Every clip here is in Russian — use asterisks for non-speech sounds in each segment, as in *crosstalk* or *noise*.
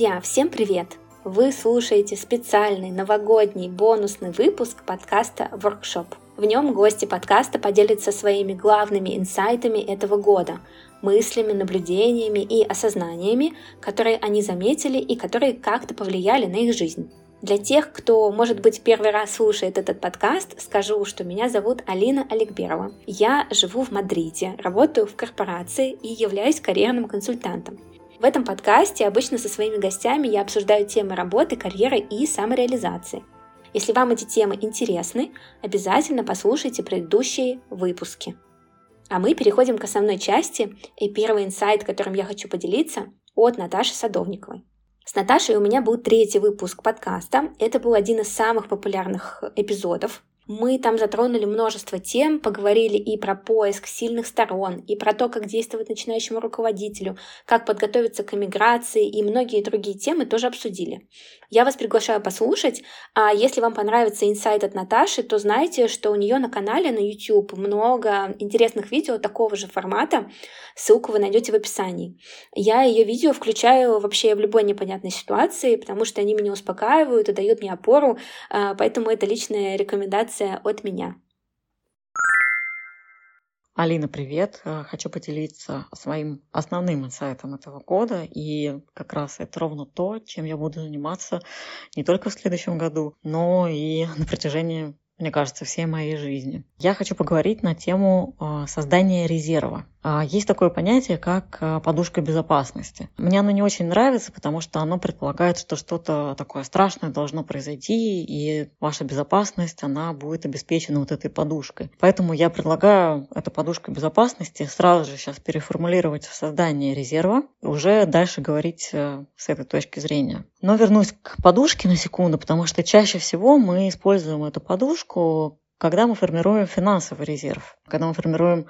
друзья, всем привет! Вы слушаете специальный новогодний бонусный выпуск подкаста Workshop. В нем гости подкаста поделятся своими главными инсайтами этого года, мыслями, наблюдениями и осознаниями, которые они заметили и которые как-то повлияли на их жизнь. Для тех, кто, может быть, первый раз слушает этот подкаст, скажу, что меня зовут Алина Олегберова. Я живу в Мадриде, работаю в корпорации и являюсь карьерным консультантом. В этом подкасте обычно со своими гостями я обсуждаю темы работы, карьеры и самореализации. Если вам эти темы интересны, обязательно послушайте предыдущие выпуски. А мы переходим к основной части, и первый инсайт, которым я хочу поделиться, от Наташи Садовниковой. С Наташей у меня был третий выпуск подкаста. Это был один из самых популярных эпизодов мы там затронули множество тем, поговорили и про поиск сильных сторон, и про то, как действовать начинающему руководителю, как подготовиться к эмиграции, и многие другие темы тоже обсудили. Я вас приглашаю послушать, а если вам понравится инсайт от Наташи, то знайте, что у нее на канале на YouTube много интересных видео такого же формата, ссылку вы найдете в описании. Я ее видео включаю вообще в любой непонятной ситуации, потому что они меня успокаивают и дают мне опору, а, поэтому это личная рекомендация от меня. Алина, привет! Э, хочу поделиться своим основным инсайтом этого года. И как раз это ровно то, чем я буду заниматься не только в следующем году, но и *laughs* на протяжении мне кажется, всей моей жизни. Я хочу поговорить на тему э, создания резерва. А, есть такое понятие, как э, подушка безопасности. Мне оно не очень нравится, потому что оно предполагает, что что-то такое страшное должно произойти, и ваша безопасность, она будет обеспечена вот этой подушкой. Поэтому я предлагаю эту подушку безопасности сразу же сейчас переформулировать в создание резерва, уже дальше говорить э, с этой точки зрения. Но вернусь к подушке на секунду, потому что чаще всего мы используем эту подушку когда мы формируем финансовый резерв, когда мы формируем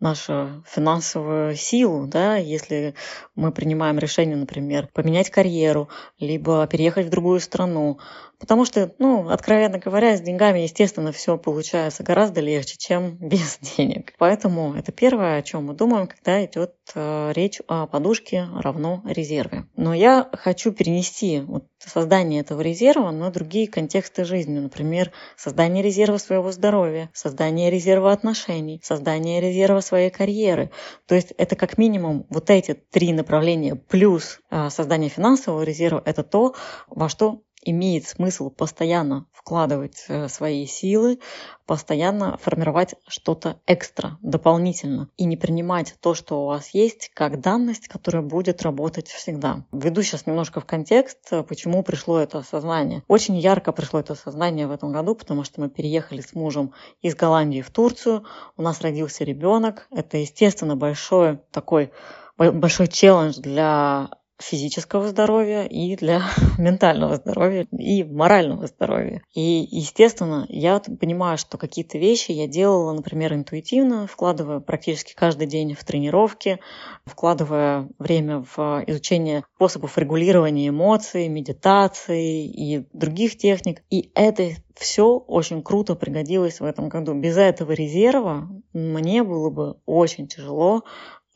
нашу финансовую силу, да, если мы принимаем решение, например, поменять карьеру, либо переехать в другую страну, Потому что, ну, откровенно говоря, с деньгами, естественно, все получается гораздо легче, чем *laughs* без денег. Поэтому это первое, о чем мы думаем, когда идет э, речь о подушке равно резерве. Но я хочу перенести вот создание этого резерва на другие контексты жизни. Например, создание резерва своего здоровья, создание резерва отношений, создание резерва своей карьеры. То есть это как минимум вот эти три направления плюс э, создание финансового резерва – это то, во что имеет смысл постоянно вкладывать э, свои силы, постоянно формировать что-то экстра, дополнительно, и не принимать то, что у вас есть, как данность, которая будет работать всегда. Введу сейчас немножко в контекст, э, почему пришло это осознание. Очень ярко пришло это осознание в этом году, потому что мы переехали с мужем из Голландии в Турцию, у нас родился ребенок. Это, естественно, большой такой большой челлендж для физического здоровья и для *laughs* ментального здоровья и морального здоровья. И, естественно, я понимаю, что какие-то вещи я делала, например, интуитивно, вкладывая практически каждый день в тренировки, вкладывая время в изучение способов регулирования эмоций, медитации и других техник. И это все очень круто пригодилось в этом году. Без этого резерва мне было бы очень тяжело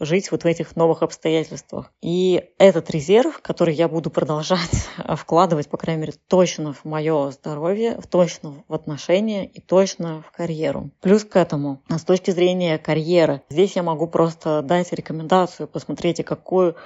жить вот в этих новых обстоятельствах. И этот резерв, который я буду продолжать *laughs* вкладывать, по крайней мере, точно в мое здоровье, точно в отношения и точно в карьеру. Плюс к этому, с точки зрения карьеры, здесь я могу просто дать рекомендацию, посмотрите, какую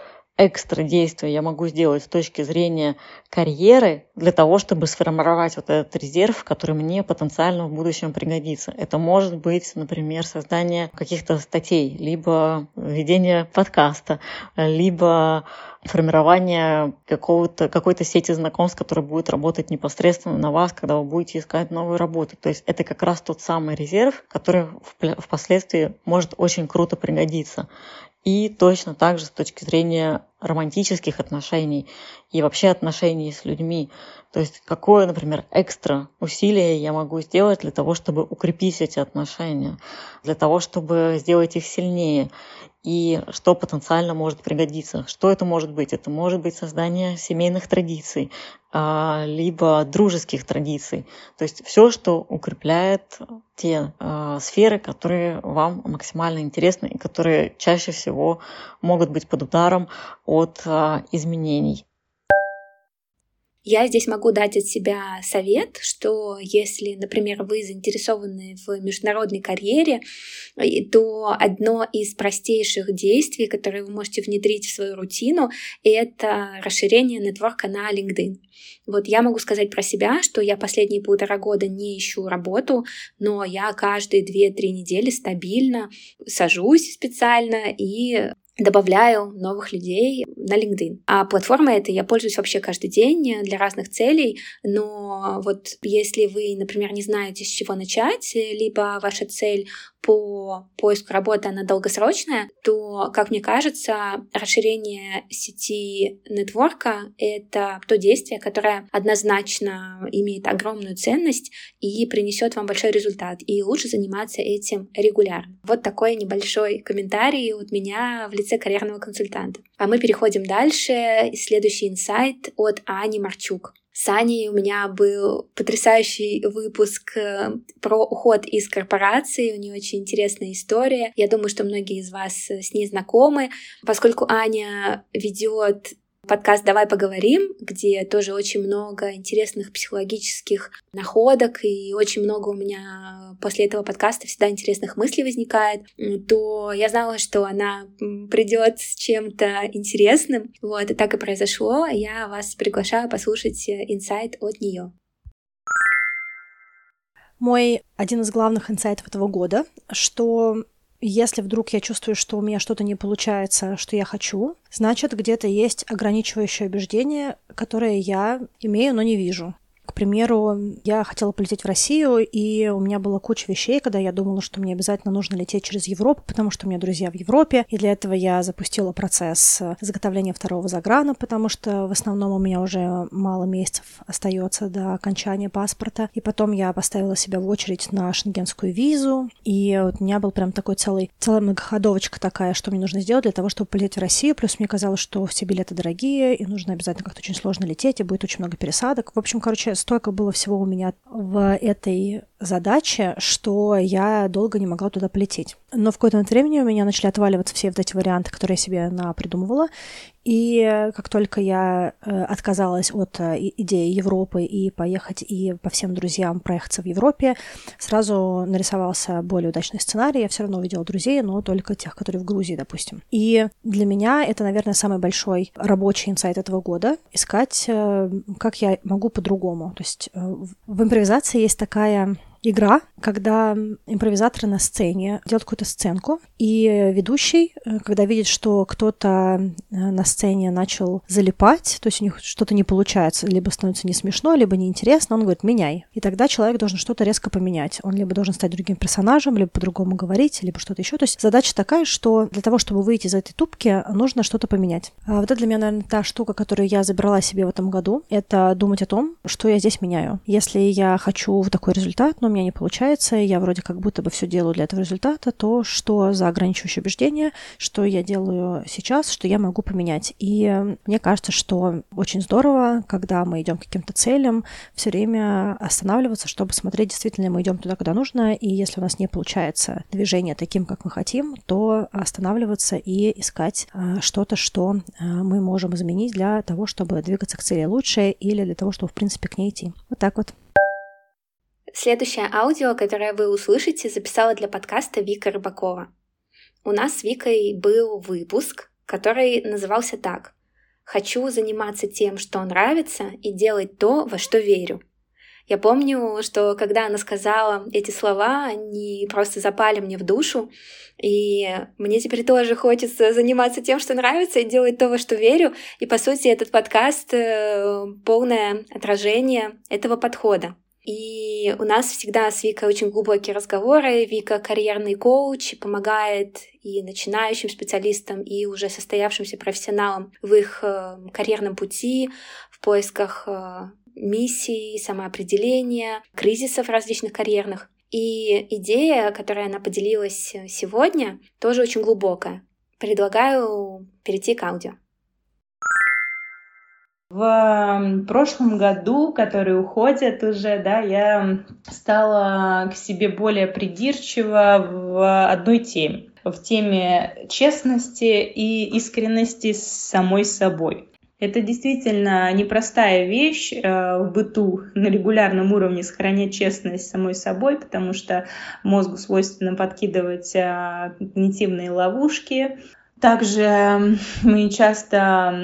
экстра действия я могу сделать с точки зрения карьеры для того, чтобы сформировать вот этот резерв, который мне потенциально в будущем пригодится. Это может быть, например, создание каких-то статей, либо ведение подкаста, либо формирование какого-то, какой-то сети знакомств, которая будет работать непосредственно на вас, когда вы будете искать новую работу. То есть это как раз тот самый резерв, который впоследствии может очень круто пригодиться. И точно так же с точки зрения романтических отношений и вообще отношений с людьми. То есть какое, например, экстра усилие я могу сделать для того, чтобы укрепить эти отношения, для того, чтобы сделать их сильнее и что потенциально может пригодиться. Что это может быть? Это может быть создание семейных традиций, а, либо дружеских традиций. То есть все, что укрепляет те а, сферы, которые вам максимально интересны и которые чаще всего могут быть под ударом от а, изменений. Я здесь могу дать от себя совет, что если, например, вы заинтересованы в международной карьере, то одно из простейших действий, которые вы можете внедрить в свою рутину, это расширение нетворка на LinkedIn. Вот я могу сказать про себя, что я последние полтора года не ищу работу, но я каждые 2-3 недели стабильно сажусь специально и добавляю новых людей на LinkedIn. А платформа эта я пользуюсь вообще каждый день для разных целей, но вот если вы, например, не знаете, с чего начать, либо ваша цель по поиску работы, она долгосрочная, то, как мне кажется, расширение сети нетворка — это то действие, которое однозначно имеет огромную ценность и принесет вам большой результат. И лучше заниматься этим регулярно. Вот такой небольшой комментарий от меня в лице карьерного консультанта. А мы переходим дальше. Следующий инсайт от Ани Марчук. С Аней у меня был потрясающий выпуск э, про уход из корпорации. У нее очень интересная история. Я думаю, что многие из вас с ней знакомы, поскольку Аня ведет подкаст «Давай поговорим», где тоже очень много интересных психологических находок, и очень много у меня после этого подкаста всегда интересных мыслей возникает, то я знала, что она придет с чем-то интересным. Вот, и так и произошло. Я вас приглашаю послушать инсайт от нее. Мой один из главных инсайтов этого года, что если вдруг я чувствую, что у меня что-то не получается, что я хочу, значит, где-то есть ограничивающее убеждение, которое я имею, но не вижу. К примеру, я хотела полететь в Россию, и у меня была куча вещей, когда я думала, что мне обязательно нужно лететь через Европу, потому что у меня друзья в Европе, и для этого я запустила процесс заготовления второго заграна, потому что в основном у меня уже мало месяцев остается до окончания паспорта, и потом я поставила себя в очередь на шенгенскую визу, и вот у меня был прям такой целый, целая многоходовочка такая, что мне нужно сделать для того, чтобы полететь в Россию, плюс мне казалось, что все билеты дорогие, и нужно обязательно как-то очень сложно лететь, и будет очень много пересадок. В общем, короче, столько было всего у меня в этой задаче, что я долго не могла туда полететь. Но в какое-то времени у меня начали отваливаться все вот эти варианты, которые я себе напридумывала, и как только я э, отказалась от э, идеи Европы и поехать и по всем друзьям проехаться в Европе, сразу нарисовался более удачный сценарий. Я все равно увидела друзей, но только тех, которые в Грузии, допустим. И для меня это, наверное, самый большой рабочий инсайт этого года — искать, э, как я могу по-другому. То есть в импровизации есть такая игра, когда импровизаторы на сцене делают какую-то сценку, и ведущий, э, когда видит, что кто-то э, на сцене начал залипать, то есть у них что-то не получается, либо становится не смешно, либо неинтересно, он говорит «меняй». И тогда человек должен что-то резко поменять. Он либо должен стать другим персонажем, либо по-другому говорить, либо что-то еще. То есть задача такая, что для того, чтобы выйти из этой тупки, нужно что-то поменять. А вот это для меня, наверное, та штука, которую я забрала себе в этом году, это думать о том, что я здесь меняю. Если я хочу такой результат, но у меня не получается, и я вроде как будто бы все делаю для этого результата, то что за ограничивающее убеждение, что я делаю сейчас, что я могу поменять. И мне кажется, что очень здорово, когда мы идем к каким-то целям, все время останавливаться, чтобы смотреть, действительно мы идем туда, куда нужно, и если у нас не получается движение таким, как мы хотим, то останавливаться и искать а, что-то, что а, мы можем изменить для того, чтобы двигаться к цели лучше или для того, чтобы, в принципе, к ней идти. Вот так вот. Следующее аудио, которое вы услышите, записала для подкаста Вика Рыбакова. У нас с Викой был выпуск, который назывался так «Хочу заниматься тем, что нравится, и делать то, во что верю». Я помню, что когда она сказала эти слова, они просто запали мне в душу, и мне теперь тоже хочется заниматься тем, что нравится, и делать то, во что верю. И, по сути, этот подкаст э, — полное отражение этого подхода. И у нас всегда с Викой очень глубокие разговоры. Вика карьерный коуч, помогает и начинающим специалистам, и уже состоявшимся профессионалам в их э, карьерном пути, в поисках э, миссий, самоопределения, кризисов различных карьерных. И идея, которой она поделилась сегодня, тоже очень глубокая. Предлагаю перейти к аудио. В прошлом году, который уходит уже, да, я стала к себе более придирчива в одной теме. В теме честности и искренности с самой собой. Это действительно непростая вещь э, в быту на регулярном уровне сохранять честность самой собой, потому что мозгу свойственно подкидывать э, когнитивные ловушки. Также мы часто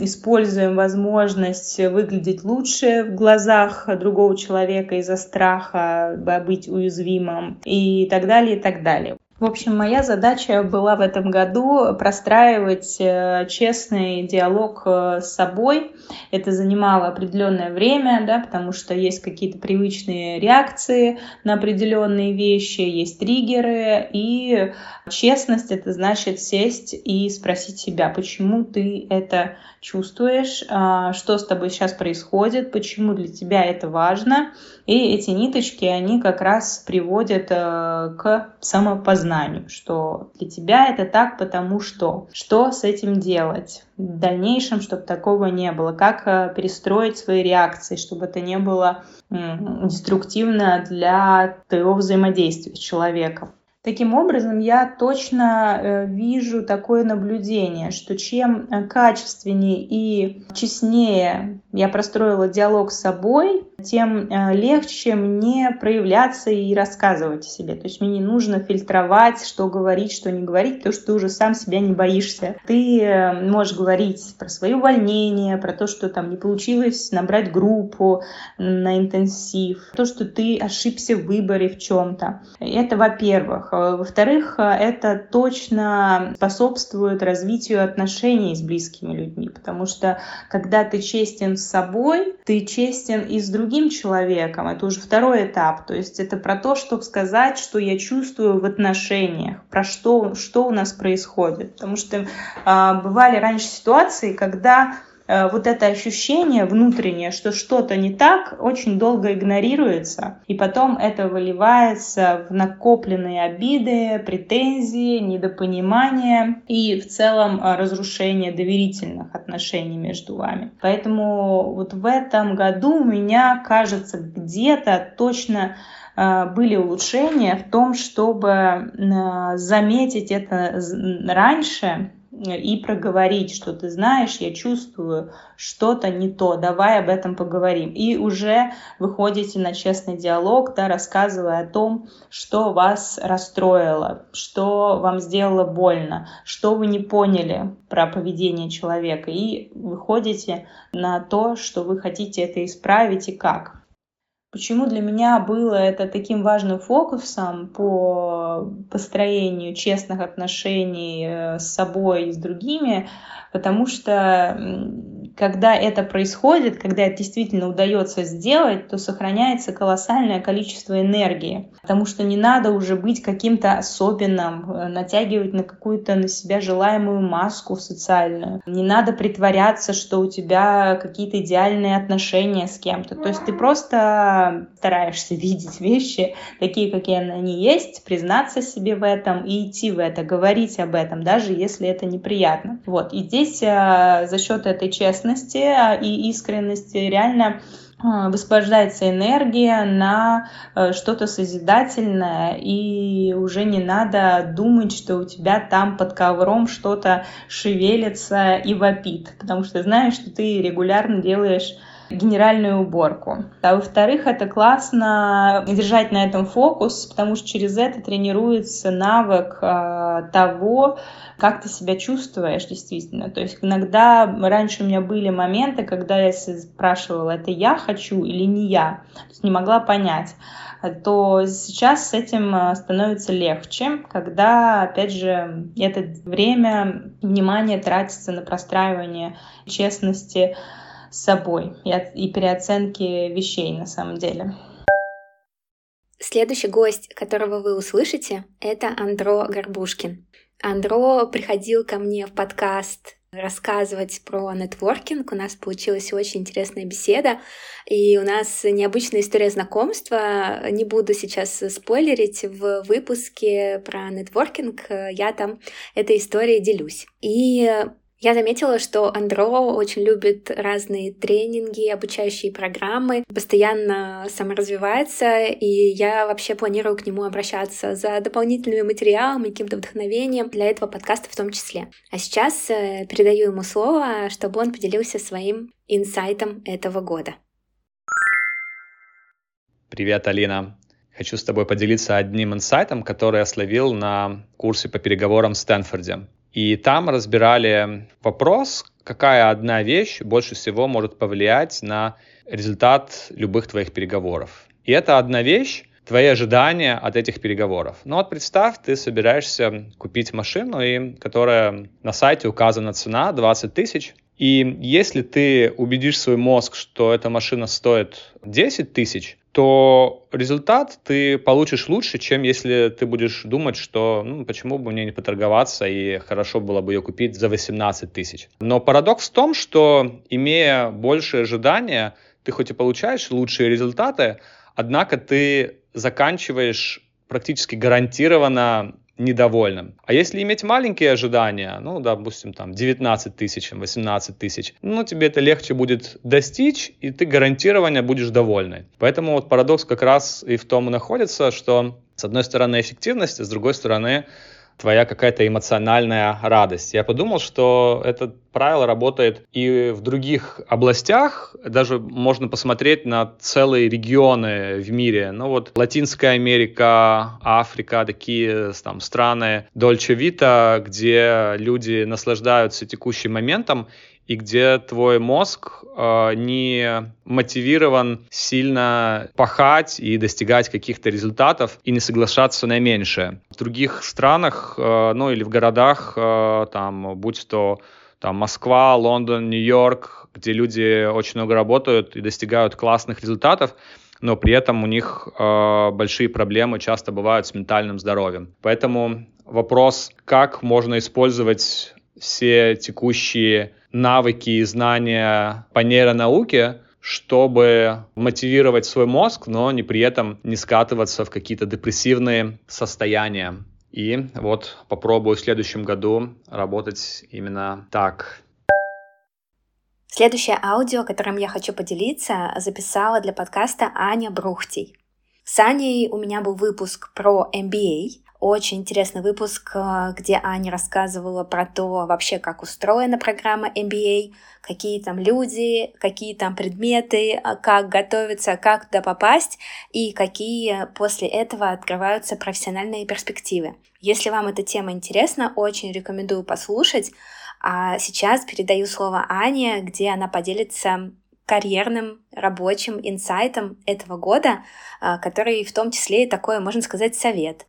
используем возможность выглядеть лучше в глазах другого человека из-за страха быть уязвимым и так далее, и так далее. В общем, моя задача была в этом году простраивать э, честный диалог э, с собой. Это занимало определенное время, да, потому что есть какие-то привычные реакции на определенные вещи, есть триггеры, и честность это значит сесть и спросить себя, почему ты это чувствуешь, а, что с тобой сейчас происходит, почему для тебя это важно. И эти ниточки, они как раз приводят э, к самопознанию, что для тебя это так, потому что. Что с этим делать в дальнейшем, чтобы такого не было? Как э, перестроить свои реакции, чтобы это не было деструктивно для твоего взаимодействия с человеком? Таким образом, я точно э, вижу такое наблюдение, что чем э, качественнее и честнее я простроила диалог с собой, тем э, легче мне проявляться и рассказывать о себе. То есть мне не нужно фильтровать, что говорить, что не говорить, потому что ты уже сам себя не боишься. Ты можешь говорить про свои увольнения, про то, что там не получилось набрать группу на интенсив, то, что ты ошибся в выборе в чем-то. Это во-первых. Э, во-вторых, э, это точно способствует развитию отношений с близкими людьми, потому что когда ты честен с собой, ты честен и с другим человеком. Это уже второй этап. То есть это про то, чтобы сказать, что я чувствую в отношениях, про что, что у нас происходит. Потому что э, бывали раньше ситуации, когда вот это ощущение внутреннее, что что-то не так, очень долго игнорируется, и потом это выливается в накопленные обиды, претензии, недопонимание и в целом э, разрушение доверительных отношений между вами. Поэтому вот в этом году у меня, кажется, где-то точно э, были улучшения в том, чтобы заметить это раньше и проговорить, что ты знаешь, я чувствую что-то не то, давай об этом поговорим. И уже выходите на честный диалог, да, рассказывая о том, что вас расстроило, что вам сделало больно, что вы не поняли про поведение человека. И выходите на то, что вы хотите это исправить и как. Почему для меня было это таким важным фокусом по построению честных отношений э, с собой и с другими? Потому что когда это происходит, когда это действительно удается сделать, то сохраняется колоссальное количество энергии. Потому что не надо уже быть каким-то особенным, э, натягивать на какую-то на себя желаемую маску социальную. Не надо притворяться, что у тебя какие-то идеальные отношения с кем-то. То есть ты просто стараешься *laughs* видеть вещи такие, какие они есть, признаться себе в этом и идти в это, говорить об этом, даже если это неприятно. Вот. И здесь э, за счет этой честности честности а, и искренности реально а, высвобождается энергия на э, что-то созидательное, и уже не надо думать, что у тебя там под ковром что-то шевелится и вопит, потому что знаешь, что ты регулярно делаешь генеральную уборку. А во-вторых, это классно держать на этом фокус, потому что через это тренируется навык э, того, как ты себя чувствуешь действительно. То есть иногда раньше у меня были моменты, когда я спрашивала, это я хочу или не я, то есть не могла понять то сейчас с этим э, становится легче, когда, опять же, это время, внимание тратится на простраивание честности собой и, переоценки вещей на самом деле. Следующий гость, которого вы услышите, это Андро Горбушкин. Андро приходил ко мне в подкаст рассказывать про нетворкинг. У нас получилась очень интересная беседа, и у нас необычная история знакомства. Не буду сейчас спойлерить в выпуске про нетворкинг, я там этой историей делюсь. И Я заметила, что Андро очень любит разные тренинги, обучающие программы, постоянно саморазвивается, и я вообще планирую к нему обращаться за дополнительными материалами, каким-то вдохновением для этого подкаста в том числе. А сейчас э, передаю ему слово, чтобы он поделился своим инсайтом этого года. Привет, Алина. Хочу с тобой поделиться одним инсайтом, который я словил на курсе по переговорам в Стэнфорде. И там разбирали вопрос, какая одна вещь больше всего может повлиять на результат любых твоих переговоров. И это одна вещь, твои ожидания от этих переговоров. Ну вот представь, ты собираешься купить машину, и, которая на сайте указана цена 20 тысяч, и если ты убедишь свой мозг, что эта машина стоит 10 тысяч, то результат ты получишь лучше, чем если ты будешь думать, что ну, почему бы мне не поторговаться и хорошо было бы ее купить за 18 тысяч. Но парадокс в том, что имея большие ожидания, ты хоть и получаешь лучшие результаты, однако ты заканчиваешь практически гарантированно недовольным. А если иметь маленькие ожидания, ну, допустим, там 19 тысяч, 18 тысяч, ну, тебе это легче будет достичь, и ты гарантированно будешь довольный. Поэтому вот парадокс как раз и в том и находится, что с одной стороны эффективность, а с другой стороны твоя какая-то эмоциональная радость. Я подумал, что это правило работает и в других областях. Даже можно посмотреть на целые регионы в мире. Ну вот Латинская Америка, Африка, такие там страны Дольче Вита, где люди наслаждаются текущим моментом и где твой мозг э, не мотивирован сильно пахать и достигать каких-то результатов и не соглашаться на меньшее. В других странах, э, ну или в городах, э, там, будь то там Москва, Лондон, Нью-Йорк, где люди очень много работают и достигают классных результатов, но при этом у них э, большие проблемы часто бывают с ментальным здоровьем. Поэтому вопрос, как можно использовать все текущие навыки и знания по нейронауке, чтобы мотивировать свой мозг, но не при этом не скатываться в какие-то депрессивные состояния. И вот попробую в следующем году работать именно так. Следующее аудио, которым я хочу поделиться, записала для подкаста Аня Брухтий. С Аней у меня был выпуск про MBA, очень интересный выпуск, э, где Аня рассказывала про то вообще, как устроена программа MBA, какие там люди, какие там предметы, э, как готовиться, как туда попасть и какие после этого открываются профессиональные перспективы. Если вам эта тема интересна, очень рекомендую послушать. А сейчас передаю слово Ане, где она поделится карьерным рабочим инсайтом этого года, который в том числе и такой, можно сказать, совет.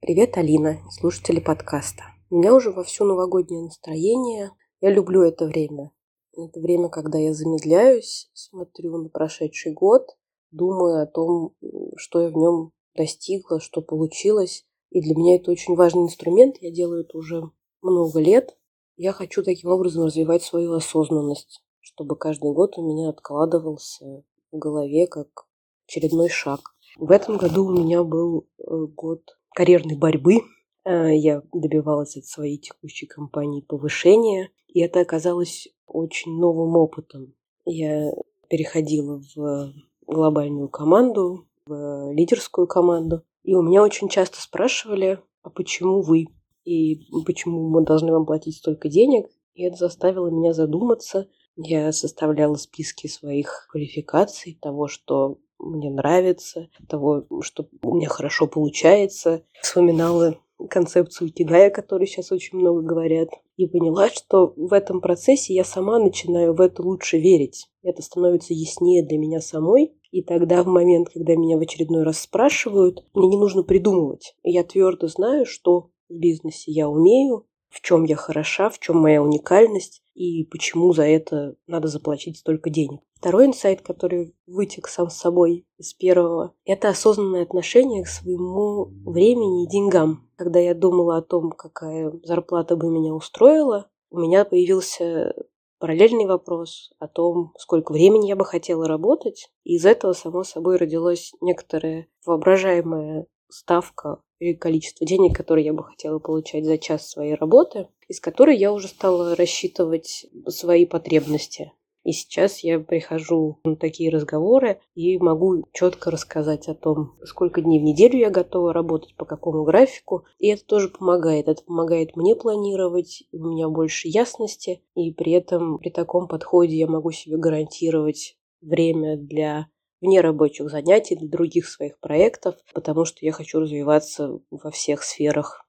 Привет, Алина, слушатели подкаста. У меня уже вовсю новогоднее настроение. Я люблю это время. Это время, когда я замедляюсь, смотрю на прошедший год, думаю о том, что я в нем достигла, что получилось. И для меня это очень важный инструмент. Я делаю это уже много лет. Я хочу таким образом развивать свою осознанность, чтобы каждый год у меня откладывался в голове как очередной шаг. В этом году у меня был э, год карьерной борьбы. Э, я добивалась от своей текущей компании повышения, и это оказалось очень новым опытом. Я переходила в глобальную команду, в лидерскую команду, и у меня очень часто спрашивали, а почему вы? И почему мы должны вам платить столько денег? И это заставило меня задуматься. Я составляла списки своих квалификаций, того, что мне нравится, того, что у меня хорошо получается. Вспоминала концепцию Кигая, о которой сейчас очень много говорят, и поняла, что в этом процессе я сама начинаю в это лучше верить. Это становится яснее для меня самой, и тогда в момент, когда меня в очередной раз спрашивают, мне не нужно придумывать. Я твердо знаю, что в бизнесе я умею, в чем я хороша, в чем моя уникальность и почему за это надо заплатить столько денег. Второй инсайт, который вытек сам с собой из первого, это осознанное отношение к своему времени и деньгам. Когда я думала о том, какая зарплата бы меня устроила, у меня появился параллельный вопрос о том, сколько времени я бы хотела работать. И из этого, само собой, родилась некоторая воображаемая ставка и количество денег, которые я бы хотела получать за час своей работы, из которой я уже стала рассчитывать свои потребности. И сейчас я прихожу на такие разговоры и могу четко рассказать о том, сколько дней в неделю я готова работать, по какому графику. И это тоже помогает. Это помогает мне планировать, у меня больше ясности. И при этом при таком подходе я могу себе гарантировать время для вне рабочих занятий, для других своих проектов, потому что я хочу развиваться во всех сферах.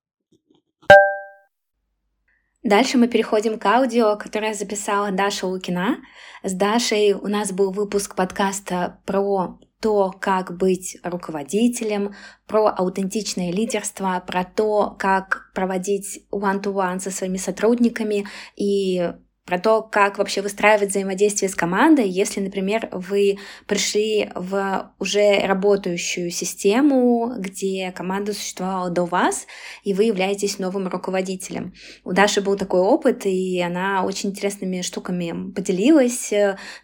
Дальше мы переходим к аудио, которое записала Даша Лукина. С Дашей у нас был выпуск подкаста про то, как быть руководителем, про аутентичное лидерство, про то, как проводить one-to-one -one со своими сотрудниками и про то, как вообще выстраивать взаимодействие с командой, если, например, вы пришли в уже работающую систему, где команда существовала до вас, и вы являетесь новым руководителем. У Даши был такой опыт, и она очень интересными штуками поделилась,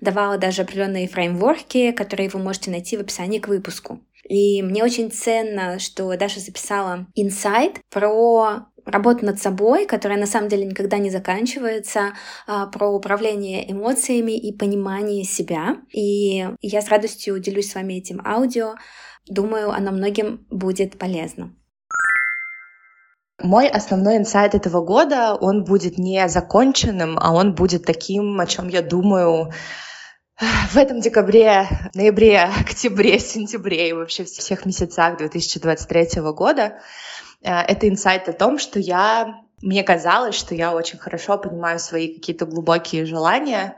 давала даже определенные фреймворки, которые вы можете найти в описании к выпуску. И мне очень ценно, что Даша записала инсайт про работа над собой, которая на самом деле никогда не заканчивается, а, про управление эмоциями и понимание себя. И я с радостью делюсь с вами этим аудио. Думаю, оно многим будет полезно. Мой основной инсайт этого года, он будет не законченным, а он будет таким, о чем я думаю в этом декабре, ноябре, октябре, сентябре и вообще всех месяцах 2023 года. Э, это инсайт о том, что я, мне казалось, что я очень хорошо понимаю свои какие-то глубокие желания,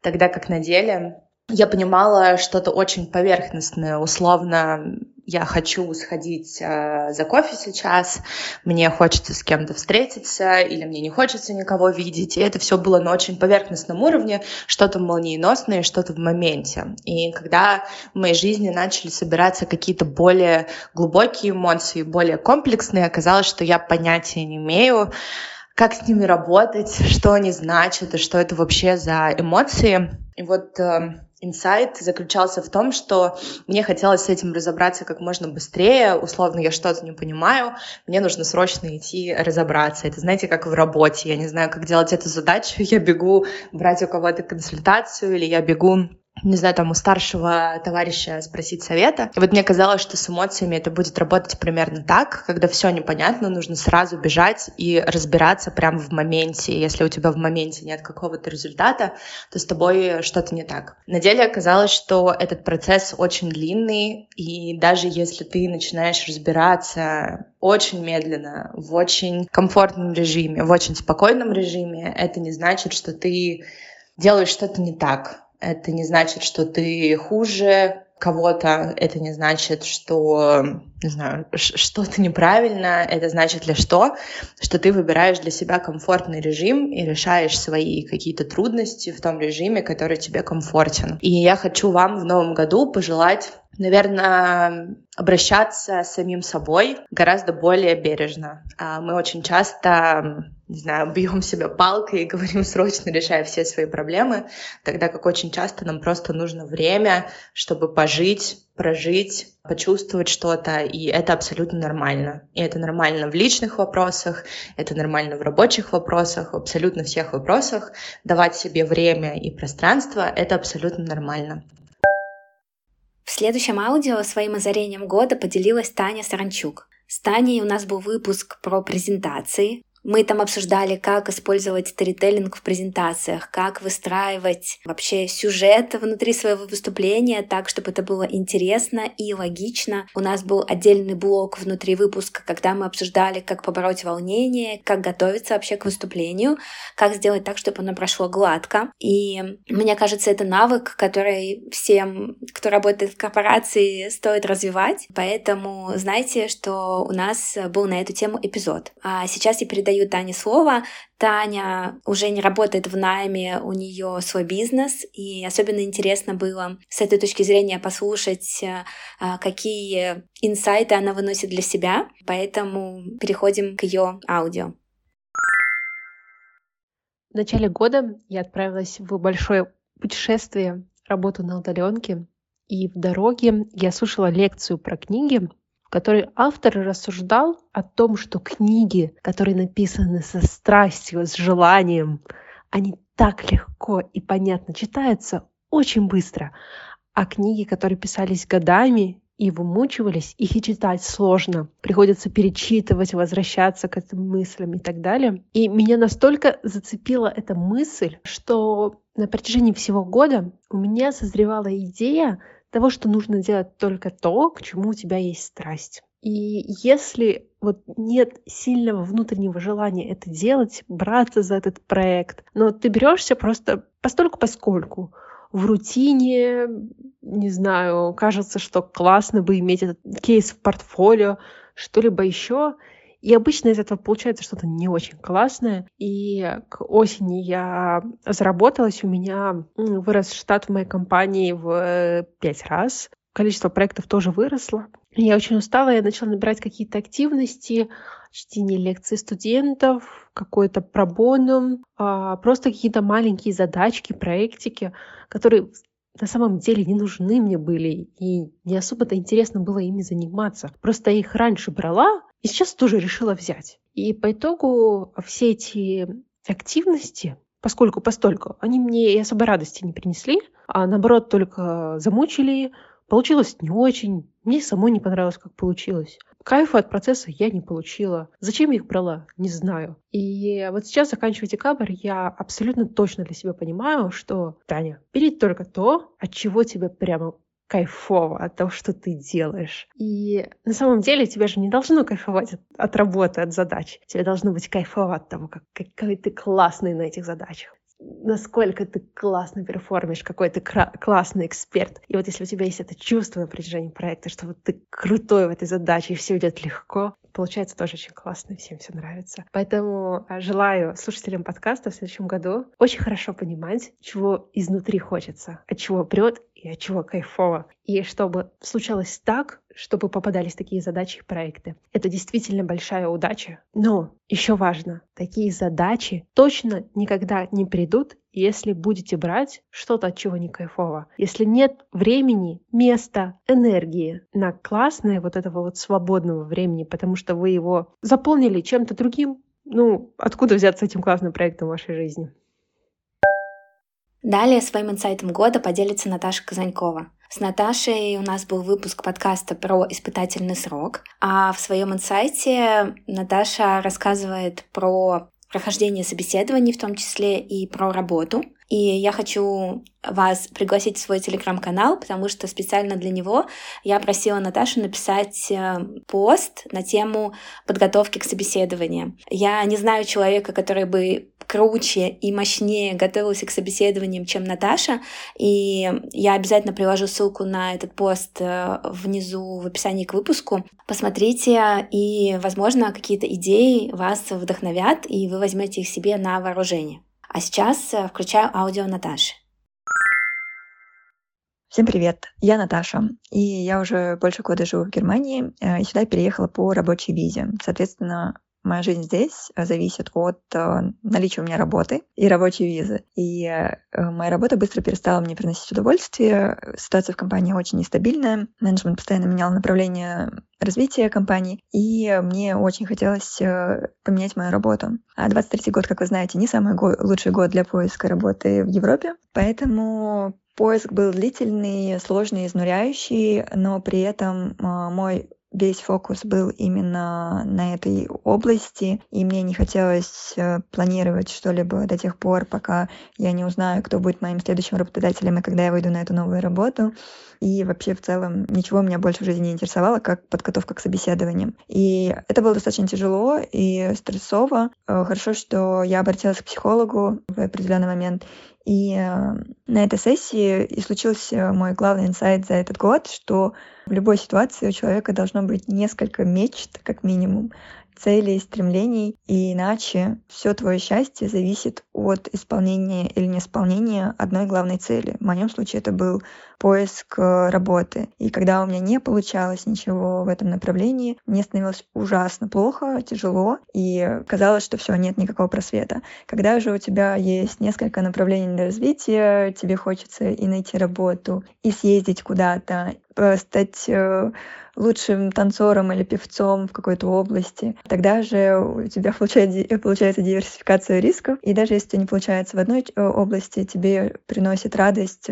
тогда как на деле я понимала что-то очень поверхностное, условно я хочу сходить э, за кофе сейчас, мне хочется с кем-то встретиться, или мне не хочется никого видеть. И это все было на очень поверхностном уровне, что-то молниеносное, что-то в моменте. И когда в моей жизни начали собираться какие-то более глубокие эмоции, более комплексные, оказалось, что я понятия не имею, как с ними работать, что они значат, и что это вообще за эмоции. И вот э, инсайт заключался в том, что мне хотелось с этим разобраться как можно быстрее. Условно, я что-то не понимаю, мне нужно срочно идти разобраться. Это, знаете, как в работе. Я не знаю, как делать эту задачу. *laughs* Я бегу брать у кого-то консультацию или я бегу не знаю, там у старшего товарища спросить совета. И вот мне казалось, что с эмоциями это будет работать примерно так, когда все непонятно, нужно сразу бежать и разбираться прямо в моменте. Если у тебя в моменте нет какого-то результата, то с тобой что-то не так. На деле оказалось, что этот процесс очень длинный, и даже если ты начинаешь разбираться очень медленно, в очень комфортном режиме, в очень спокойном режиме, это не значит, что ты делаешь что-то не так это не значит, что ты хуже кого-то, это не значит, что, не знаю, что-то неправильно, это значит лишь то, что ты выбираешь для себя комфортный режим и решаешь свои какие-то трудности в том режиме, который тебе комфортен. И я хочу вам в новом году пожелать наверное, обращаться с самим собой гораздо более бережно. А мы очень часто, не знаю, бьем себя палкой и говорим *laughs* срочно решая все свои проблемы, тогда как очень часто нам просто нужно время, чтобы пожить, прожить, почувствовать что-то, и это абсолютно нормально. И это нормально в личных вопросах, это нормально в рабочих вопросах, в абсолютно всех вопросах. Давать себе время и пространство — это абсолютно нормально. В следующем аудио своим озарением года поделилась Таня Саранчук. С Таней у нас был выпуск про презентации, мы там обсуждали, как использовать сторителлинг в презентациях, как выстраивать вообще сюжет внутри своего выступления так, чтобы это было интересно и логично. У нас был отдельный блок внутри выпуска, когда мы обсуждали, как побороть волнение, как готовиться вообще к выступлению, как сделать так, чтобы оно прошло гладко. И мне кажется, это навык, который всем, кто работает в корпорации, стоит развивать. Поэтому знайте, что у нас был на эту тему эпизод. А сейчас я передаю даю Тане слово. Таня уже не работает в найме, у нее свой бизнес, и особенно интересно было с этой точки зрения послушать, э, а, какие инсайты она выносит для себя. Поэтому переходим к ее аудио. В начале года я отправилась в большое путешествие, работу на удаленке, и в дороге я слушала лекцию про книги, которой автор рассуждал о том, что книги, которые написаны со страстью, с желанием, они так легко и понятно читаются очень быстро. А книги, которые писались годами и вымучивались, их и читать сложно. Приходится перечитывать, возвращаться к этим мыслям и так далее. И меня настолько зацепила эта мысль, что на протяжении всего года у меня созревала идея того, что нужно делать только то, к чему у тебя есть страсть. И если вот нет сильного внутреннего желания это делать, браться за этот проект, но ты берешься просто постольку поскольку, в рутине, не знаю, кажется, что классно бы иметь этот кейс в портфолио, что-либо еще. И обычно из этого получается что-то не очень классное. И к осени я заработалась, у меня вырос штат в моей компании в э, пять раз. Количество проектов тоже выросло. Я очень устала, я начала набирать какие-то активности, чтение лекций студентов, какой-то пробоном, а, просто какие-то маленькие задачки, проектики, которые на самом деле не нужны мне были, и не особо-то интересно было ими заниматься. Просто я их раньше брала, и сейчас тоже решила взять. И по итогу все эти активности, поскольку постольку, они мне и особой радости не принесли, а наоборот только замучили, получилось не очень, мне самой не понравилось, как получилось. Кайфа от процесса я не получила. Зачем я их брала? Не знаю. И вот сейчас, заканчивая декабрь, я абсолютно точно для себя понимаю, что, Таня, бери только то, от чего тебе прямо кайфово от того, что ты делаешь. И на самом деле тебе же не должно кайфовать от, от работы, от задач. Тебе должно быть кайфово от того, как, какой ты классный на этих задачах насколько ты классно перформишь, какой ты классный эксперт. И вот если у тебя есть это чувство на протяжении проекта, что вот ты крутой в этой задаче, и все идет легко, получается тоже очень классно, всем все нравится. Поэтому а, желаю слушателям подкаста в следующем году очень хорошо понимать, чего изнутри хочется, от чего прет и от чего кайфово. И чтобы случалось так, чтобы попадались такие задачи и проекты. Это действительно большая удача. Но еще важно, такие задачи точно никогда не придут, если будете брать что-то, от чего не кайфово. Если нет времени, места, энергии на классное вот этого вот свободного времени, потому что вы его заполнили чем-то другим, ну, откуда взяться этим классным проектом в вашей жизни? Далее своим инсайтом года поделится Наташа Казанькова. С Наташей у нас был выпуск подкаста про испытательный срок, а в своем инсайте Наташа рассказывает про прохождение собеседований в том числе и про работу. И я хочу вас пригласить в свой телеграм-канал, потому что специально для него я просила Наташу написать э, пост на тему подготовки к собеседованиям. Я не знаю человека, который бы круче и мощнее готовился к собеседованиям, чем Наташа. И я обязательно приложу ссылку на этот пост э, внизу в описании к выпуску. Посмотрите, и, возможно, какие-то идеи вас вдохновят, и вы возьмете их себе на вооружение. А сейчас э, включаю аудио Наташи. Всем привет, я Наташа, и я уже больше года живу в Германии, э, и сюда переехала по рабочей визе. Соответственно, моя жизнь здесь э, зависит от э, наличия у меня работы и рабочей визы. И э, моя работа быстро перестала мне приносить удовольствие. Ситуация в компании очень нестабильная. Менеджмент постоянно менял направление развития компании, и мне очень хотелось поменять мою работу. А 23 год, как вы знаете, не самый лучший год для поиска работы в Европе, поэтому Поиск был длительный, сложный, изнуряющий, но при этом мой весь фокус был именно на этой области, и мне не хотелось э, планировать что-либо до тех пор, пока я не узнаю, кто будет моим следующим работодателем и когда я выйду на эту новую работу. И вообще в целом ничего меня больше в жизни не интересовало, как подготовка к собеседованиям. И это было достаточно тяжело и стрессово. Э, хорошо, что я обратилась к психологу в определенный момент, и э, на этой сессии и случился мой главный инсайт за этот год, что в любой ситуации у человека должно быть несколько мечт, как минимум, целей, стремлений, и иначе все твое счастье зависит от исполнения или неисполнения одной главной цели. В моем случае это был поиск э, работы. И когда у меня не получалось ничего в этом направлении, мне становилось ужасно плохо, тяжело, и казалось, что все, нет никакого просвета. Когда же у тебя есть несколько направлений для развития, тебе хочется и найти работу, и съездить куда-то, стать э, лучшим танцором или певцом в какой-то области. Тогда же у тебя получается, получается диверсификация рисков. И даже если не получается в одной области, тебе приносит радость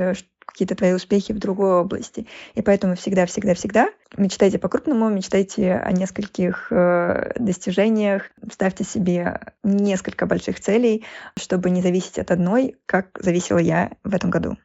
какие-то твои успехи в другой области. И поэтому всегда-всегда-всегда мечтайте по-крупному, мечтайте о нескольких э, достижениях, ставьте себе несколько больших целей, чтобы не зависеть от одной, как зависела я в этом году.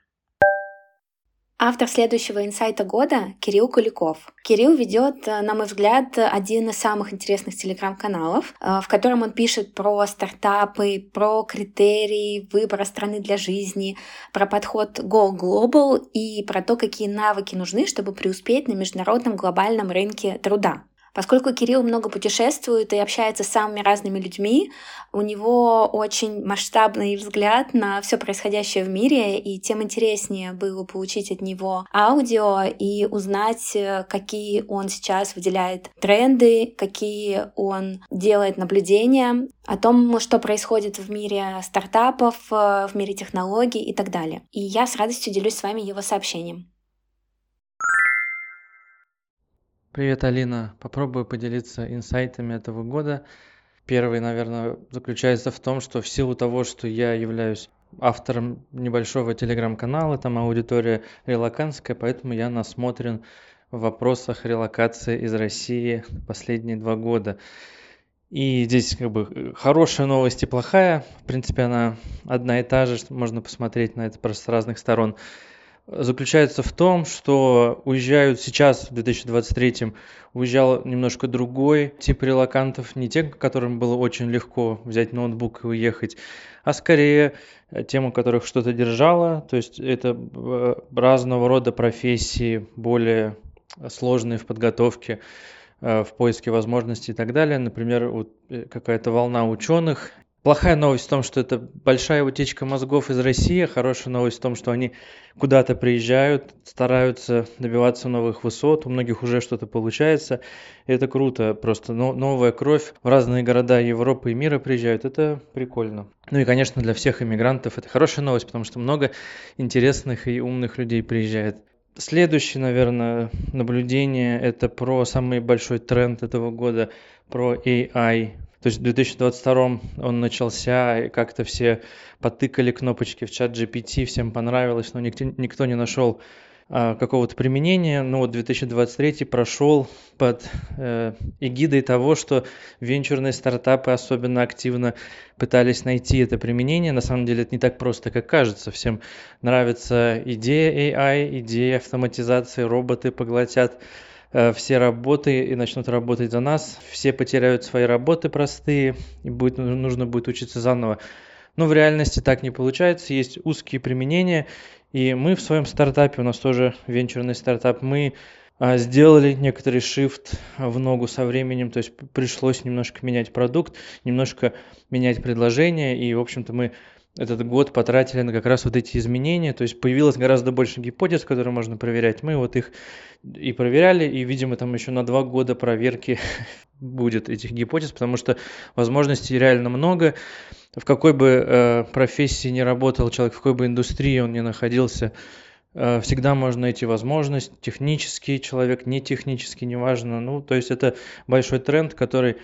Автор следующего инсайта года — Кирилл Куликов. Кирилл ведет, э, на мой взгляд, один из самых интересных телеграм-каналов, э, в котором он пишет про стартапы, про критерии выбора страны для жизни, про подход Go Global и про то, какие навыки нужны, чтобы преуспеть на международном глобальном рынке труда. Поскольку Кирилл много путешествует и общается с самыми разными людьми, у него очень масштабный взгляд на все происходящее в мире, и тем интереснее было получить от него аудио и узнать, какие он сейчас выделяет тренды, какие он делает наблюдения о том, что происходит в мире стартапов, в мире технологий и так далее. И я с радостью делюсь с вами его сообщением. Привет, Алина. Попробую поделиться инсайтами этого года. Первый, наверное, заключается в том, что в силу того, что я являюсь автором небольшого телеграм-канала, там аудитория релаканская, поэтому я насмотрен в вопросах релокации из России последние два года. И здесь как бы хорошая новость и плохая. В принципе, она одна и та же, можно посмотреть на это просто с разных сторон заключается в том, что уезжают сейчас, в 2023 уезжал немножко другой тип релакантов, не те, которым было очень легко взять ноутбук и уехать, а скорее э, тем, у которых что-то держало, то есть это э, разного рода профессии, более сложные в подготовке, э, в поиске возможностей и так далее. Например, какая-то волна ученых Плохая новость в том, что это большая утечка мозгов из России. А хорошая новость в том, что они куда-то приезжают, стараются добиваться новых высот. У многих уже что-то получается. И это круто. Просто новая кровь в разные города Европы и мира приезжают. Это прикольно. Ну и, конечно, для всех иммигрантов это хорошая новость, потому что много интересных и умных людей приезжает. Следующее, наверное, наблюдение – это про самый большой тренд этого года, про AI, то есть в 2022 он начался, и как-то все потыкали кнопочки в чат GPT, всем понравилось, но никто, никто не нашел а, какого-то применения. Но вот 2023 прошел под э, эгидой того, что венчурные стартапы особенно активно пытались найти это применение. На самом деле это не так просто, как кажется. Всем нравится идея AI, идея автоматизации, роботы поглотят все работы и начнут работать за нас, все потеряют свои работы простые, и будет, нужно будет учиться заново. Но в реальности так не получается, есть узкие применения, и мы в своем стартапе, у нас тоже венчурный стартап, мы а, сделали некоторый shift в ногу со временем, то есть пришлось немножко менять продукт, немножко менять предложение, и, в общем-то, мы этот год потратили на как раз вот эти изменения, то есть появилось гораздо больше гипотез, которые можно проверять. Мы вот их и проверяли, и, видимо, там еще на два года проверки *laughs* будет этих гипотез, потому что возможностей реально много. В какой бы э, профессии не работал человек, в какой бы индустрии он ни находился, всегда можно найти возможность, технический человек, не технический, неважно. Ну, то есть это большой тренд, который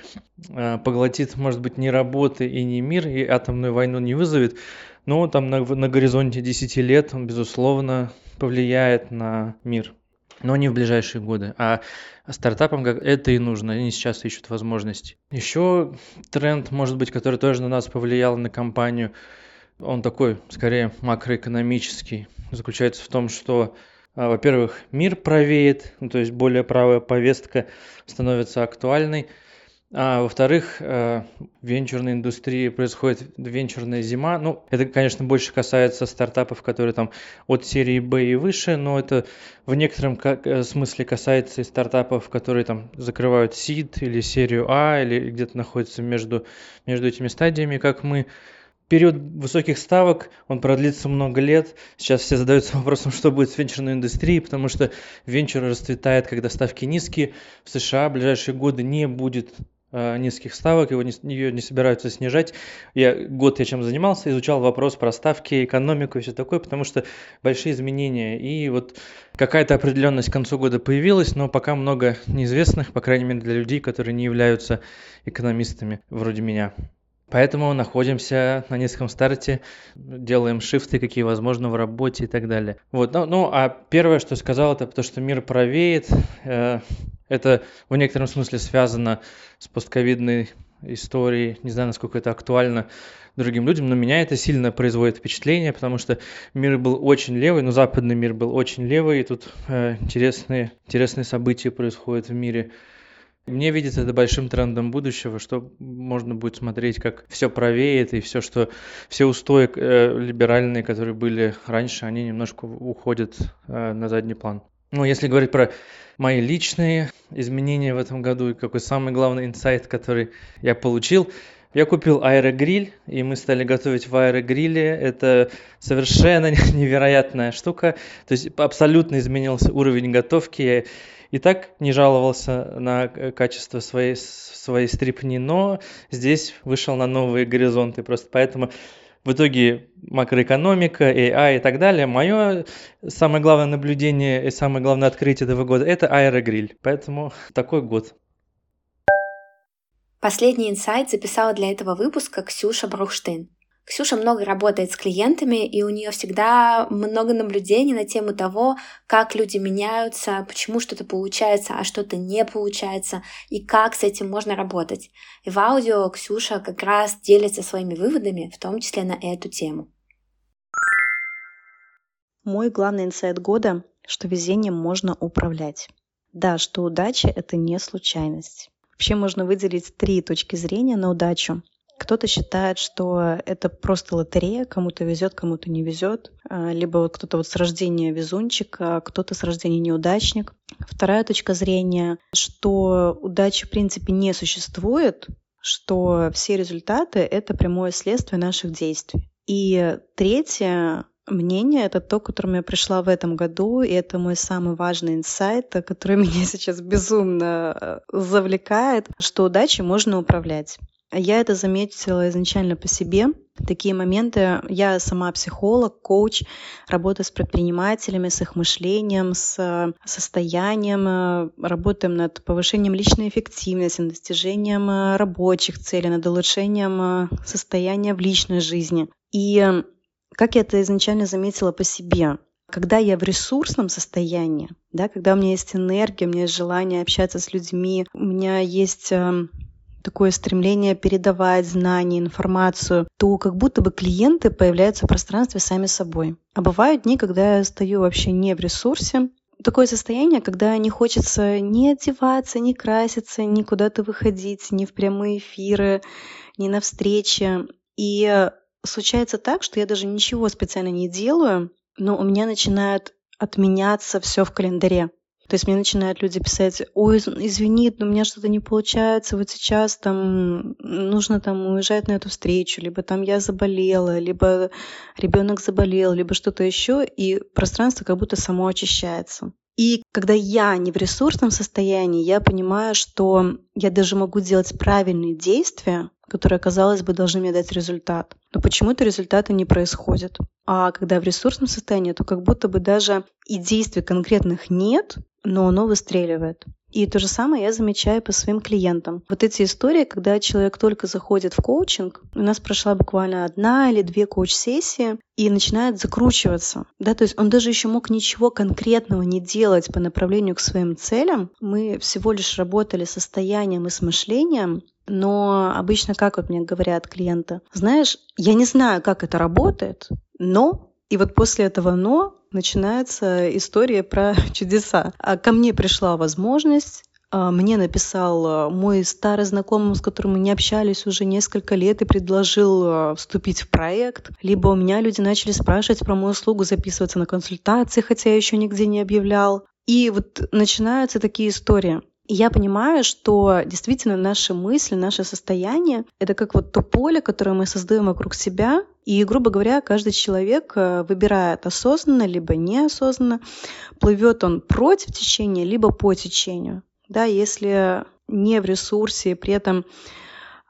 э, поглотит, может быть, не работы и не мир, и атомную войну не вызовет, но там на, на горизонте 10 лет он, безусловно, повлияет на мир. Но не в ближайшие годы. А стартапам как это и нужно. Они сейчас ищут возможности. Еще тренд, может быть, который тоже на нас повлиял, на компанию, он такой, скорее, макроэкономический заключается в том, что, а, во-первых, мир правеет, ну, то есть более правая повестка становится актуальной, а во-вторых, а, в венчурной индустрии происходит венчурная зима. Ну, это, конечно, больше касается стартапов, которые там от серии B и выше, но это в некотором э, смысле касается и стартапов, которые там закрывают сид или серию А, или где-то находятся между, между этими стадиями, как мы период высоких ставок, он продлится много лет. Сейчас все задаются *laughs* вопросом, что будет с венчурной индустрией, потому что венчур расцветает, когда ставки низкие. В США в ближайшие годы не будет э, низких ставок, его не, ее не собираются снижать. Я год я чем занимался, изучал вопрос про ставки, экономику и все такое, потому что большие изменения. И вот какая-то определенность к концу года появилась, но пока много неизвестных, по крайней мере для людей, которые не являются экономистами вроде меня. Поэтому находимся на низком старте, делаем шифты, какие возможно в работе и так далее. Вот, ну, ну а первое, что сказал, это то, что мир правеет. Э, это в некотором смысле связано с постковидной историей. Не знаю, насколько это актуально другим людям, но меня это сильно производит впечатление, потому что мир был очень левый, ну, западный мир был очень левый, и тут э, интересные, интересные события происходят в мире. Мне видится это большим трендом будущего, что можно будет смотреть, как все правеет, и все, что все устои э, либеральные, которые были раньше, они немножко уходят э, на задний план. Ну, если говорить про мои личные изменения в этом году и какой самый главный инсайт, который я получил, я купил аэрогриль, и мы стали готовить в аэрогриле. Это совершенно *laughs* невероятная штука. То есть абсолютно изменился уровень готовки и так не жаловался на качество своей, своей стрипни, но здесь вышел на новые горизонты. Просто поэтому в итоге макроэкономика, AI и так далее. Мое самое главное наблюдение и самое главное открытие этого года – это аэрогриль. Поэтому такой год. Последний инсайт записала для этого выпуска Ксюша Брухштейн. Ксюша много работает с клиентами, и у нее всегда много наблюдений на тему того, как люди меняются, почему что-то получается, а что-то не получается, и как с этим можно работать. И в аудио Ксюша как раз делится своими выводами, в том числе на эту тему. Мой главный инсайт года, что везением можно управлять. Да, что удача — это не случайность. Вообще можно выделить три точки зрения на удачу. Кто-то считает, что это просто лотерея, кому-то везет, кому-то не везет. А, либо вот кто-то вот с рождения везунчик, а кто-то с рождения неудачник. Вторая точка зрения, что удачи в принципе не существует, что все результаты — это прямое следствие наших действий. И третье мнение — это то, к которому я пришла в этом году, и это мой самый важный инсайт, который *laughs* меня сейчас безумно э, завлекает, что удачей можно управлять. Я это заметила изначально по себе. Такие моменты, я сама психолог, коуч, работаю с предпринимателями, с их мышлением, с состоянием, э, работаем над повышением личной эффективности, над достижением э, рабочих целей, над улучшением э, состояния в личной жизни. И как я это изначально заметила по себе, когда я в ресурсном состоянии, да, когда у меня есть энергия, у меня есть желание общаться с людьми, у меня есть такое стремление передавать знания, информацию, то как будто бы клиенты появляются в пространстве сами собой. А бывают дни, когда я стою вообще не в ресурсе, такое состояние, когда не хочется ни одеваться, ни краситься, ни куда-то выходить, ни в прямые эфиры, ни на встречи. И случается так, что я даже ничего специально не делаю, но у меня начинает отменяться все в календаре. То есть мне начинают люди писать, ой, извини, но у меня что-то не получается, вот сейчас там нужно там уезжать на эту встречу, либо там я заболела, либо ребенок заболел, либо что-то еще, и пространство как будто само очищается. И когда я не в ресурсном состоянии, я понимаю, что я даже могу делать правильные действия, которые, казалось бы, должны мне дать результат. Но почему-то результаты не происходят. А когда в ресурсном состоянии, то как будто бы даже и действий конкретных нет, но оно выстреливает. И то же самое я замечаю по своим клиентам. Вот эти истории, когда человек только заходит в коучинг, у нас прошла буквально одна или две коуч-сессии, и начинает закручиваться. Да, то есть он даже еще мог ничего конкретного не делать по направлению к своим целям. Мы всего лишь работали состоянием и с мышлением, но обычно как вот мне говорят клиенты, знаешь, я не знаю, как это работает, но и вот после этого «но» начинается история про *laughs* чудеса. А ко мне пришла возможность а, мне написал а, мой старый знакомый, с которым мы не общались уже несколько лет и предложил вступить в проект. Либо у меня люди начали спрашивать про мою услугу, записываться на консультации, хотя я еще нигде не объявлял. И вот начинаются такие истории. И я понимаю, что действительно наши мысли, наше состояние — это как вот то поле, которое мы создаем вокруг себя. И, грубо говоря, каждый человек э, выбирает осознанно, либо неосознанно, плывет он против течения, либо по течению. да, если не в ресурсе, при этом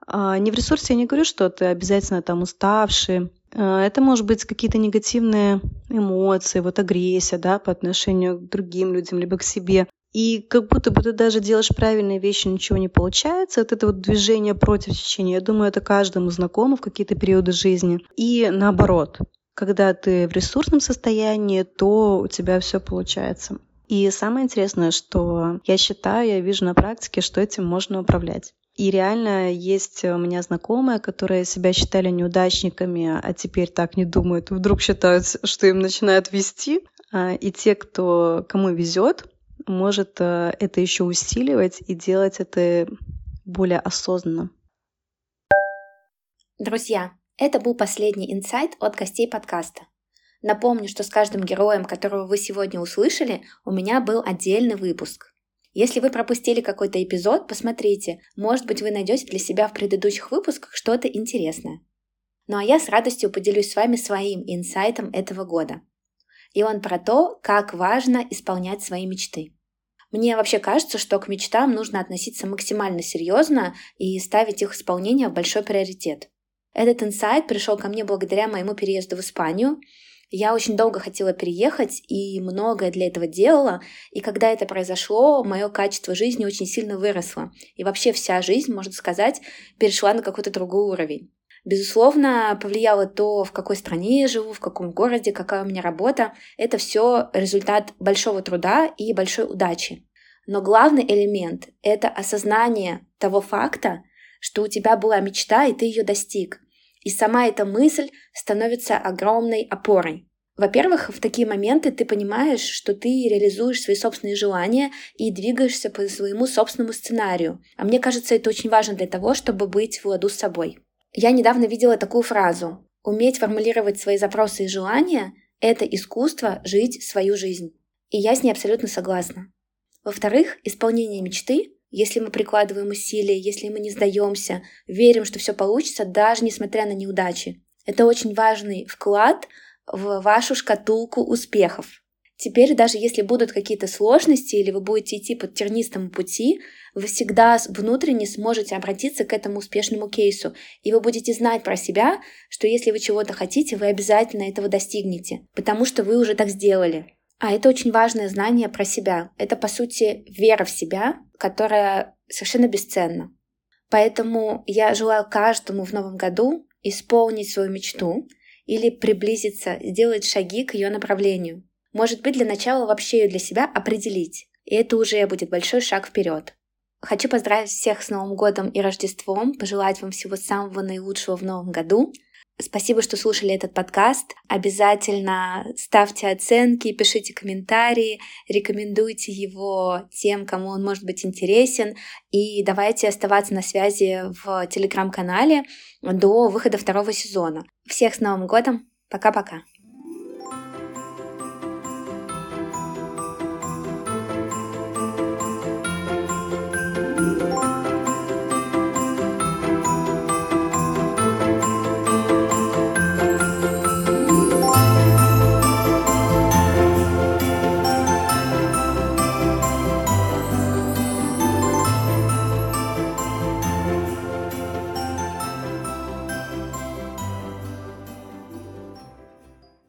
а, не в ресурсе я не говорю, что ты обязательно там уставший. А, это может быть какие-то негативные эмоции, вот агрессия, да, по отношению к другим людям, либо к себе. И как будто бы ты даже делаешь правильные вещи, ничего не получается. Вот это вот движение против течения, я думаю, это каждому знакомо в какие-то периоды жизни. И наоборот, когда ты в ресурсном состоянии, то у тебя все получается. И самое интересное, что я считаю, я вижу на практике, что этим можно управлять. И реально есть у меня знакомые, которые себя считали неудачниками, а теперь так не думают, вдруг считают, что им начинают вести. А, и те, кто, кому везет, может э, это еще усиливать и делать это более осознанно. Друзья, это был последний инсайт от гостей подкаста. Напомню, что с каждым героем, которого вы сегодня услышали, у меня был отдельный выпуск. Если вы пропустили какой-то эпизод, посмотрите, может быть вы найдете для себя в предыдущих выпусках что-то интересное. Ну а я с радостью поделюсь с вами своим инсайтом этого года. И он про то, как важно исполнять свои мечты. Мне вообще кажется, что к мечтам нужно относиться максимально серьезно и ставить их исполнение в большой приоритет. Этот инсайт пришел ко мне благодаря моему переезду в Испанию, я очень долго хотела переехать и многое для этого делала. И когда это произошло, мое качество жизни очень сильно выросло. И вообще вся жизнь, можно сказать, перешла на какой-то другой уровень. Безусловно, повлияло то, в какой стране я живу, в каком городе, какая у меня работа. Это все результат большого труда и большой удачи. Но главный элемент — это осознание того факта, что у тебя была мечта, и ты ее достиг. И сама эта мысль становится огромной опорой. Во-первых, в такие моменты ты понимаешь, что ты реализуешь свои собственные желания и двигаешься по своему собственному сценарию. А мне кажется, это очень важно для того, чтобы быть в ладу с собой. Я недавно видела такую фразу. Уметь формулировать свои запросы и желания – это искусство жить свою жизнь. И я с ней абсолютно согласна. Во-вторых, исполнение мечты если мы прикладываем усилия, если мы не сдаемся, верим, что все получится, даже несмотря на неудачи. Это очень важный вклад в вашу шкатулку успехов. Теперь даже если будут какие-то сложности или вы будете идти по тернистому пути, вы всегда внутренне сможете обратиться к этому успешному кейсу, и вы будете знать про себя, что если вы чего-то хотите, вы обязательно этого достигнете, потому что вы уже так сделали. А это очень важное знание про себя. Это, по сути, вера в себя, которая совершенно бесценна. Поэтому я желаю каждому в новом году исполнить свою мечту или приблизиться, сделать шаги к ее направлению. Может быть, для начала вообще ее для себя определить. И это уже будет большой шаг вперед. Хочу поздравить всех с Новым годом и Рождеством, пожелать вам всего самого наилучшего в новом году – Спасибо, что слушали этот подкаст. Обязательно ставьте оценки, пишите комментарии, рекомендуйте его тем, кому он может быть интересен. И давайте оставаться на связи в телеграм-канале до выхода второго сезона. Всех с Новым годом! Пока-пока!